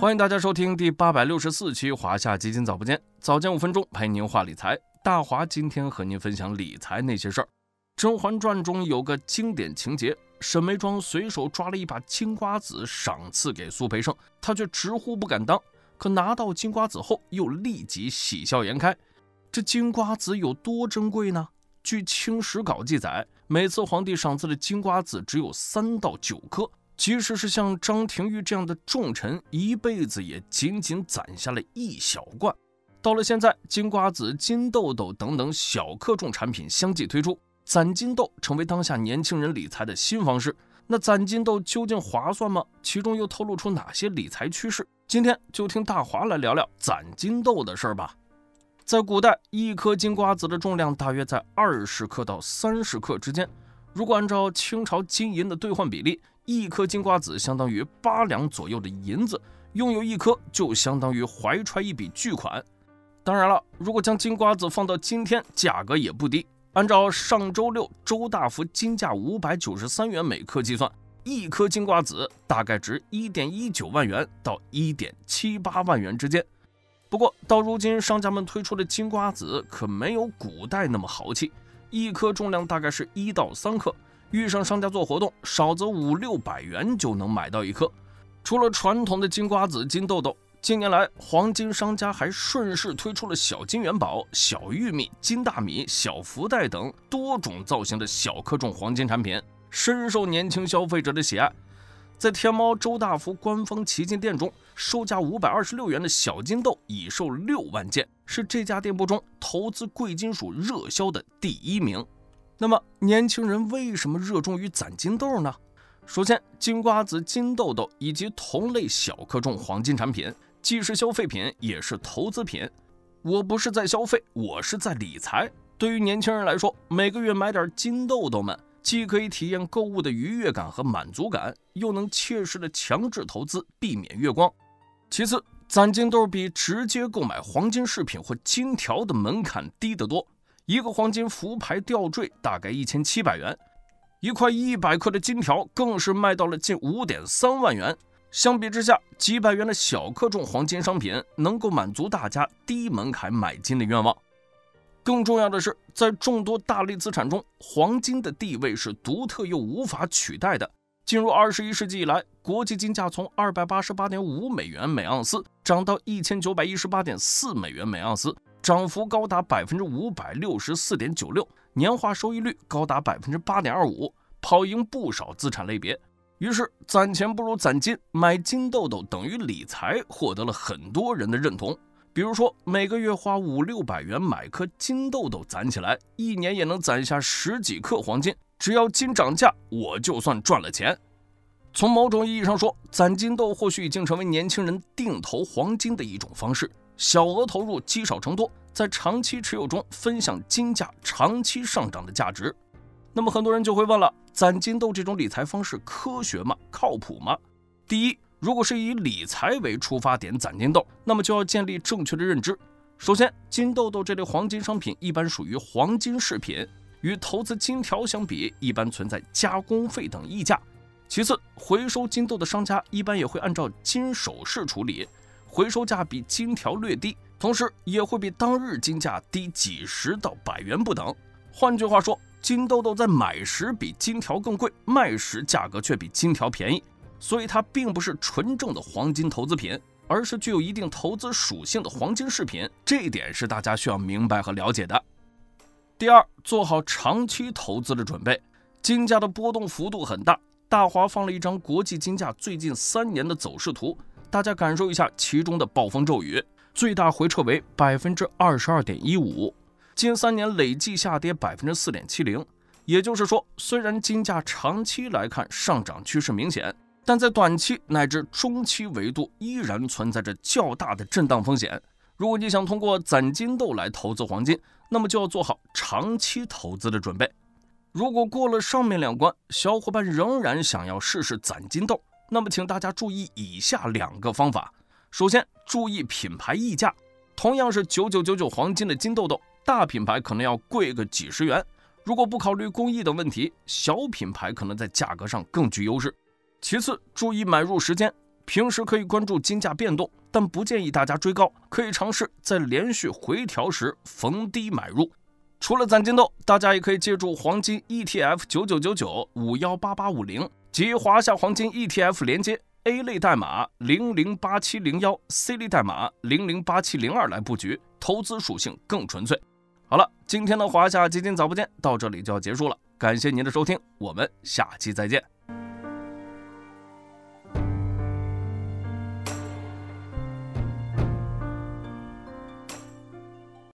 欢迎大家收听第八百六十四期华夏基金早不见，早间五分钟陪您话理财。大华今天和您分享理财那些事儿。《甄嬛传》中有个经典情节，沈眉庄随手抓了一把金瓜子赏赐给苏培盛，他却直呼不敢当。可拿到金瓜子后，又立即喜笑颜开。这金瓜子有多珍贵呢？据《清史稿》记载，每次皇帝赏赐的金瓜子只有三到九颗。即使是像张廷玉这样的重臣，一辈子也仅仅攒下了一小罐。到了现在，金瓜子、金豆豆等等小克重产品相继推出，攒金豆成为当下年轻人理财的新方式。那攒金豆究竟划算吗？其中又透露出哪些理财趋势？今天就听大华来聊聊攒金豆的事儿吧。在古代，一颗金瓜子的重量大约在二十克到三十克之间。如果按照清朝金银的兑换比例，一颗金瓜子相当于八两左右的银子，拥有一颗就相当于怀揣一笔巨款。当然了，如果将金瓜子放到今天，价格也不低。按照上周六周大福金价五百九十三元每克计算，一颗金瓜子大概值一点一九万元到一点七八万元之间。不过到如今，商家们推出的金瓜子可没有古代那么豪气，一颗重量大概是一到三克。遇上商家做活动，少则五六百元就能买到一颗。除了传统的金瓜子、金豆豆，近年来黄金商家还顺势推出了小金元宝、小玉米、金大米、小福袋等多种造型的小克重黄金产品，深受年轻消费者的喜爱。在天猫周大福官方旗舰店中，售价五百二十六元的小金豆已售六万件，是这家店铺中投资贵金属热销的第一名。那么年轻人为什么热衷于攒金豆呢？首先，金瓜子、金豆豆以及同类小克重黄金产品，既是消费品，也是投资品。我不是在消费，我是在理财。对于年轻人来说，每个月买点金豆豆们，既可以体验购物的愉悦感和满足感，又能切实的强制投资，避免月光。其次，攒金豆比直接购买黄金饰品或金条的门槛低得多。一个黄金福牌吊坠大概一千七百元，一块一百克的金条更是卖到了近五点三万元。相比之下，几百元的小克重黄金商品能够满足大家低门槛买金的愿望。更重要的是，在众多大类资产中，黄金的地位是独特又无法取代的。进入二十一世纪以来，国际金价从二百八十八点五美元每盎司涨到一千九百一十八点四美元每盎司。涨幅高达百分之五百六十四点九六，年化收益率高达百分之八点二五，跑赢不少资产类别。于是，攒钱不如攒金，买金豆豆等于理财，获得了很多人的认同。比如说，每个月花五六百元买颗金豆豆，攒起来一年也能攒下十几克黄金。只要金涨价，我就算赚了钱。从某种意义上说，攒金豆或许已经成为年轻人定投黄金的一种方式。小额投入，积少成多，在长期持有中分享金价长期上涨的价值。那么很多人就会问了：攒金豆这种理财方式科学吗？靠谱吗？第一，如果是以理财为出发点攒金豆，那么就要建立正确的认知。首先，金豆豆这类黄金商品一般属于黄金饰品，与投资金条相比，一般存在加工费等溢价。其次，回收金豆的商家一般也会按照金首饰处理。回收价比金条略低，同时也会比当日金价低几十到百元不等。换句话说，金豆豆在买时比金条更贵，卖时价格却比金条便宜，所以它并不是纯正的黄金投资品，而是具有一定投资属性的黄金饰品。这一点是大家需要明白和了解的。第二，做好长期投资的准备。金价的波动幅度很大，大华放了一张国际金价最近三年的走势图。大家感受一下其中的暴风骤雨，最大回撤为百分之二十二点一五，近三年累计下跌百分之四点七零。也就是说，虽然金价长期来看上涨趋势明显，但在短期乃至中期维度依然存在着较大的震荡风险。如果你想通过攒金豆来投资黄金，那么就要做好长期投资的准备。如果过了上面两关，小伙伴仍然想要试试攒金豆。那么，请大家注意以下两个方法。首先，注意品牌溢价。同样是九九九九黄金的金豆豆，大品牌可能要贵个几十元。如果不考虑工艺等问题，小品牌可能在价格上更具优势。其次，注意买入时间。平时可以关注金价变动，但不建议大家追高，可以尝试在连续回调时逢低买入。除了攒金豆，大家也可以借助黄金 ETF 九九九九五幺八八五零及华夏黄金 ETF 连接 A 类代码零零八七零幺，C 类代码零零八七零二来布局，投资属性更纯粹。好了，今天的华夏基金早不见到这里就要结束了，感谢您的收听，我们下期再见。